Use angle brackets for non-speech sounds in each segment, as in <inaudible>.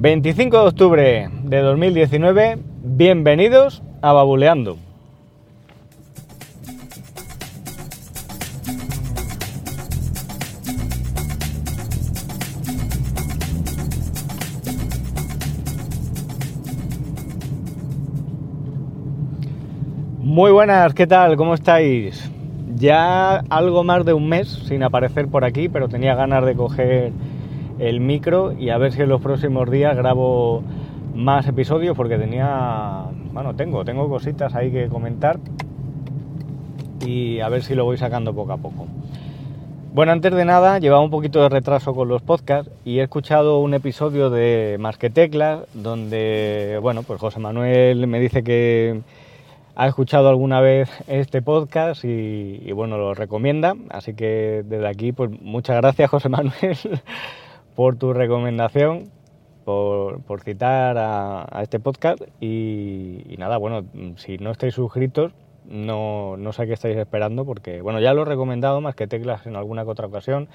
25 de octubre de 2019, bienvenidos a Babuleando. Muy buenas, ¿qué tal? ¿Cómo estáis? Ya algo más de un mes sin aparecer por aquí, pero tenía ganas de coger el micro y a ver si en los próximos días grabo más episodios porque tenía, bueno, tengo, tengo cositas ahí que comentar y a ver si lo voy sacando poco a poco. Bueno, antes de nada, llevaba un poquito de retraso con los podcasts y he escuchado un episodio de Más que Teclas donde, bueno, pues José Manuel me dice que ha escuchado alguna vez este podcast y, y bueno, lo recomienda. Así que desde aquí, pues muchas gracias José <laughs> Manuel por tu recomendación, por, citar a, este podcast y, nada, bueno, si no estáis suscritos, no, no sé qué estáis esperando porque, bueno, ya lo he recomendado más que teclas en alguna que otra ocasión.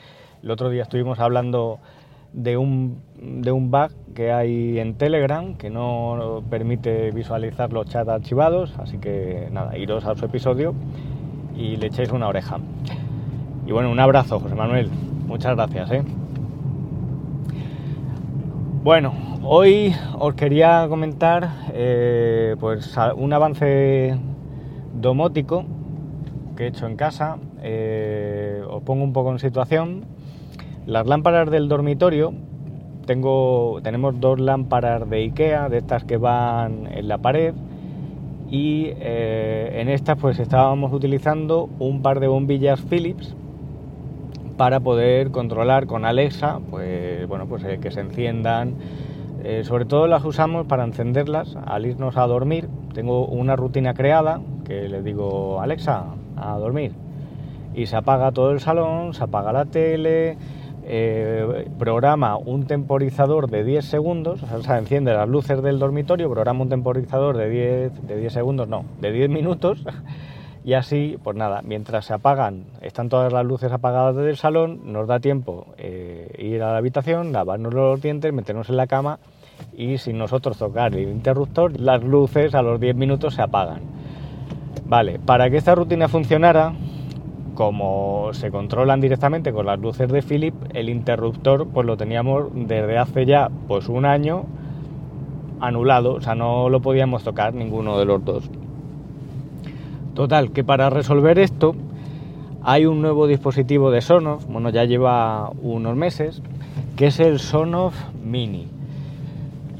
El otro día estuvimos hablando de un, de un bug que hay en Telegram que no permite visualizar los chats archivados, así que nada, iros a su episodio y le echéis una oreja. Y bueno, un abrazo, José Manuel. Muchas gracias, ¿eh? Bueno, hoy os quería comentar eh, pues un avance domótico que he hecho en casa. Eh, os pongo un poco en situación. Las lámparas del dormitorio, tengo, tenemos dos lámparas de Ikea, de estas que van en la pared, y eh, en estas pues estábamos utilizando un par de bombillas Philips para poder controlar con Alexa, pues bueno, pues eh, que se enciendan. Eh, sobre todo las usamos para encenderlas al irnos a dormir. Tengo una rutina creada que le digo Alexa a dormir y se apaga todo el salón, se apaga la tele, eh, programa un temporizador de 10 segundos, o sea, enciende las luces del dormitorio, programa un temporizador de 10, de 10 segundos, no, de 10 minutos y así, pues nada, mientras se apagan, están todas las luces apagadas desde el salón, nos da tiempo eh, ir a la habitación, lavarnos los dientes, meternos en la cama y sin nosotros tocar el interruptor, las luces a los 10 minutos se apagan. Vale, para que esta rutina funcionara, como se controlan directamente con las luces de Philip, el interruptor pues lo teníamos desde hace ya pues un año anulado, o sea, no lo podíamos tocar ninguno de los dos. Total, que para resolver esto hay un nuevo dispositivo de Sonos, bueno, ya lleva unos meses, que es el Sonos Mini.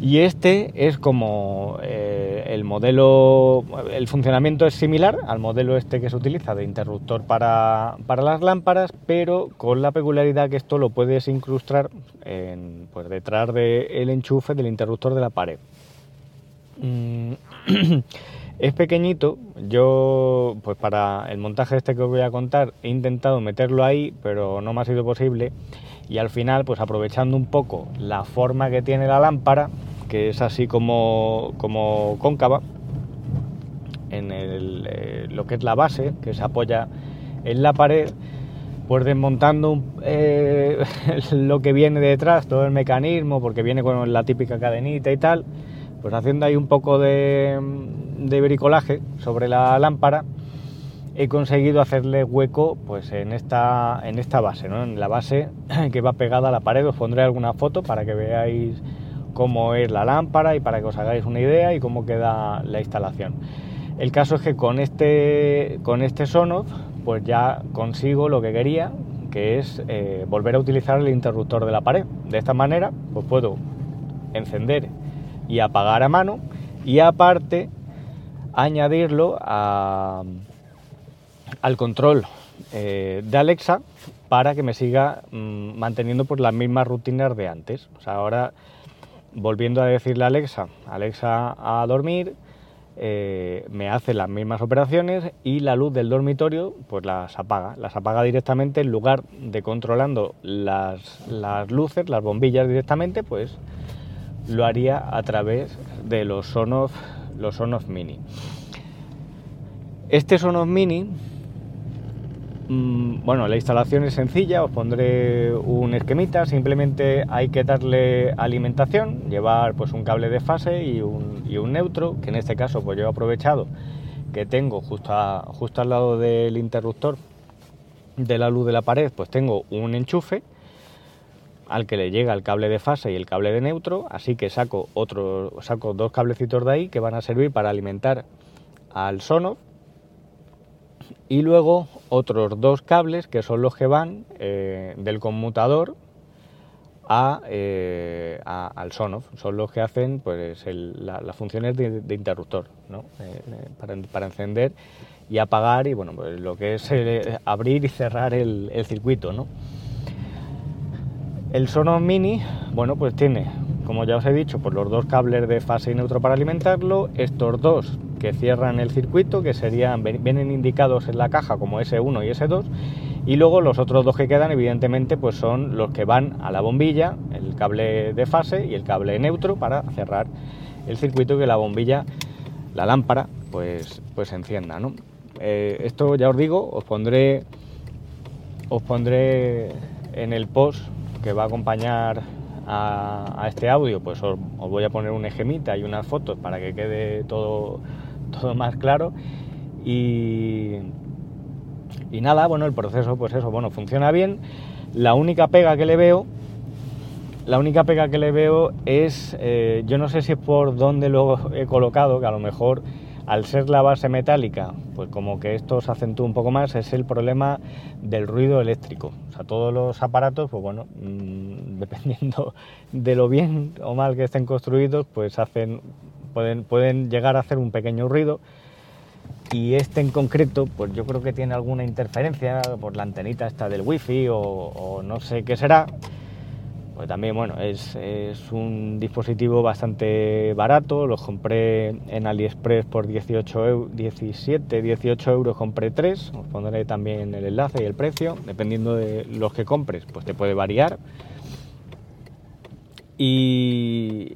Y este es como eh, el modelo, el funcionamiento es similar al modelo este que se utiliza de interruptor para, las lámparas, pero con la peculiaridad que esto lo puedes incrustar pues, detrás del enchufe del interruptor de la pared. Mm, <clears throat> Es pequeñito, yo pues para el montaje este que os voy a contar he intentado meterlo ahí, pero no me ha sido posible. Y al final pues aprovechando un poco la forma que tiene la lámpara, que es así como, como cóncava, en eh, lo que es la base, que se apoya en la pared, pues desmontando eh, <laughs> lo que viene detrás, todo el mecanismo, porque viene con la típica cadenita y tal, pues haciendo ahí un poco de, de bricolaje sobre la lámpara he conseguido hacerle hueco pues en esta, en esta base, ¿no? en la base <clears throat> que va pegada a la pared. Os pondré alguna foto para que veáis cómo es la lámpara y para que os hagáis una idea y cómo queda la instalación. El caso es que con este, con este pues ya consigo lo que quería, que es eh, volver a utilizar el interruptor de la pared. De esta manera pues puedo encender y apagar a mano y aparte añadirlo al control eh, de Alexa para que me siga mm, manteniendo por las mismas rutinas de antes. O sea, ahora volviendo a decirle a Alexa, Alexa a dormir, eh, me hace las mismas operaciones y la luz del dormitorio pues las apaga, las apaga directamente en lugar de controlando las, las luces, las bombillas directamente, pues lo haría a través de los sonos los Sonos Mini. Este Sonos Mini Mm, bueno, la instalación es sencilla, os pondré un esquemita, simplemente hay que darle alimentación, llevar pues un cable de fase y un, neutro, que en este caso pues yo he aprovechado que tengo justo al lado del interruptor de la luz de la pared, pues tengo un enchufe al que le llega el cable de fase y el cable de neutro, así que saco otro, saco dos cablecitos de ahí que van a servir para alimentar al sono y luego otros dos cables que son los que van eh, del conmutador a, eh, al Sonoff, son los que hacen pues las funciones de, interruptor, ¿no? Eh, para, encender y apagar y bueno, pues lo que es abrir y cerrar el, el circuito. ¿no? El Sonoff Mini, bueno, pues tiene, como ya os he dicho, pues los dos cables de fase y neutro para alimentarlo, estos dos que cierran el circuito, que serían, vienen indicados en la caja como S1 y S2, y luego los otros dos que quedan, evidentemente, pues son los que van a la bombilla, el cable de fase y el cable neutro para cerrar el circuito que la bombilla, la lámpara, pues, pues encienda, ¿no? Eh, esto ya os digo, os pondré, os pondré en el post que va a acompañar a, este audio, pues os, voy a poner un ejemita y unas fotos para que quede todo, todo más claro. Y, y nada, bueno, el proceso, pues eso, bueno, funciona bien. La única pega que le veo, la única pega que le veo es, eh, yo no sé si es por dónde lo he colocado, que a lo mejor al ser la base metálica, pues como que esto se acentúa un poco más, es el problema del ruido eléctrico. O sea, todos los aparatos, pues bueno, mm, <laughs> dependiendo de lo bien o mal que estén construidos, pues hacen, pueden, pueden llegar a hacer un pequeño ruido. Y este en concreto, pues yo creo que tiene alguna interferencia por la antenita esta del wifi o, o no sé qué será pues también, bueno, es, un dispositivo bastante barato, los compré en AliExpress por 18 17, 18 euros compré 3, os pondré también el enlace y el precio, dependiendo de los que compres, pues te puede variar. Y,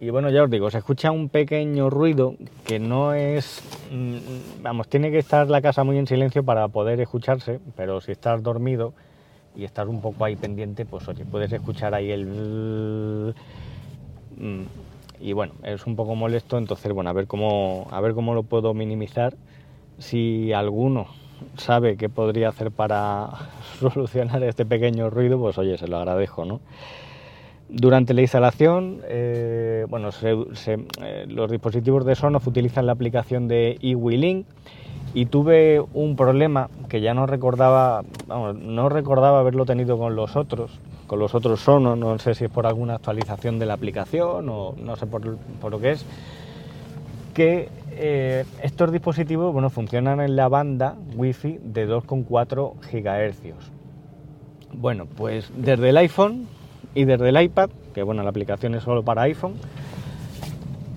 y bueno, ya os digo, se escucha un pequeño ruido que no es, mm, vamos, tiene que estar la casa muy en silencio para poder escucharse, pero si estás dormido, y estar un poco ahí pendiente, pues oye, puedes escuchar ahí el... Mm, y bueno, es un poco molesto, entonces bueno, a ver cómo, a ver cómo lo puedo minimizar. Si alguno sabe qué podría hacer para <laughs> solucionar este pequeño ruido, pues oye, se lo agradezco, ¿no? Durante la instalación, eh, bueno, eh, los dispositivos de Sonos utilizan la aplicación de eWeLink y tuve un problema que ya no recordaba, vamos, no recordaba haberlo tenido con los otros, con los otros Sonos, no sé si es por alguna actualización de la aplicación o no sé por, lo que es, que eh, estos dispositivos bueno, funcionan en la banda Wi-Fi de 2,4 GHz. Bueno, pues desde el iPhone y desde el iPad, que bueno, la aplicación es solo para iPhone,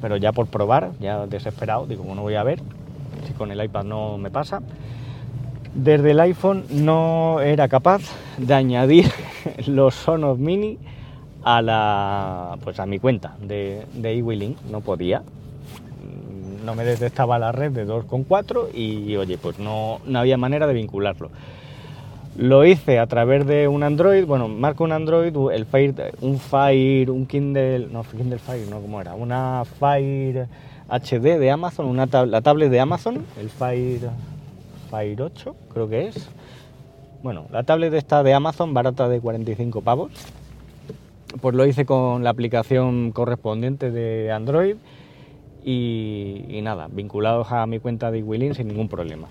pero ya por probar, ya desesperado, digo, bueno, voy a ver, con el iPad no me pasa. Desde el iPhone no era capaz de añadir <laughs> los Sonos Mini a la pues a mi cuenta de, de no podía. No me detectaba la red de 2.4 y oye, pues no, no había manera de vincularlo. Lo hice a través de un Android, bueno, marco un Android, el Fire, un Fire, un Kindle, no, Kindle Fire, no, ¿cómo era? Una Fire HD de Amazon, una la tablet de Amazon, el Fire, Fire 8 creo que es. Bueno, la tablet está de Amazon, barata de 45 pavos. Pues lo hice con la aplicación correspondiente de Android y, nada, vinculados a mi cuenta de Willin sin ningún problema.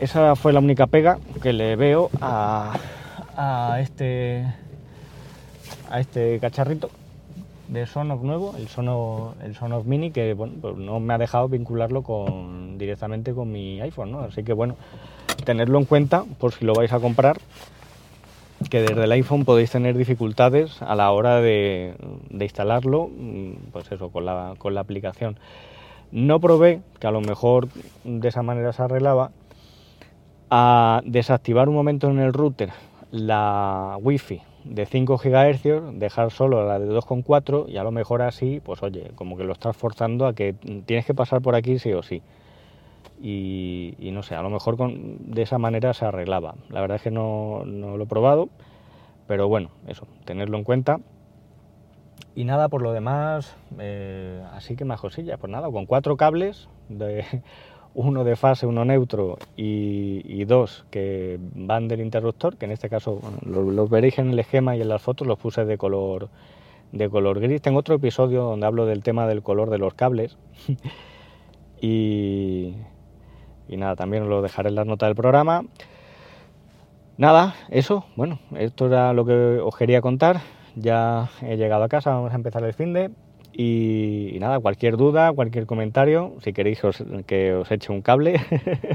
Esa fue la única pega que le veo a, a este a este cacharrito de Sonos nuevo, el Sonos, el Sonos Mini, que bueno, pues no me ha dejado vincularlo con, directamente con mi iPhone, ¿no? Así que bueno, tenerlo en cuenta por si lo vais a comprar, que desde el iPhone podéis tener dificultades a la hora de, de instalarlo, mm, pues eso, con la, con la aplicación. No probé, que a lo mejor de esa manera se arreglaba, a desactivar un momento en el router la Wi-Fi de 5 GHz, dejar solo la de 2,4 y a lo mejor así, pues oye, como que lo estás forzando a que tienes que pasar por aquí sí o sí. y, no sé, a lo mejor de esa manera se arreglaba. La verdad es que no, lo he probado, pero bueno, eso, tenerlo en cuenta. Y nada, por lo demás, eh, así que más cosillas. Pues nada, con cuatro cables, de, uno de fase, uno neutro y, dos que van del interruptor, que en este caso los, veréis en el esquema y en las fotos, los puse de color, de color gris. Tengo otro episodio donde hablo del tema del color de los cables. <laughs> y, y nada, también os lo dejaré en las notas del programa. Nada, eso, bueno, esto era lo que os quería contar. Ya he llegado a casa, vamos a empezar el fin de. Y, nada, cualquier duda, cualquier comentario, si queréis que os eche un cable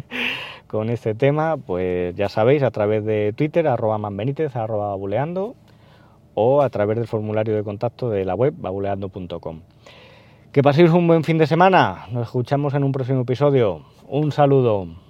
<laughs> con este tema, pues ya sabéis, a través de Twitter, arroba manbenítez, arroba buleando, o a través del formulario de contacto de la web, babuleando.com. Que paséis un buen fin de semana, nos escuchamos en un próximo episodio. Un saludo.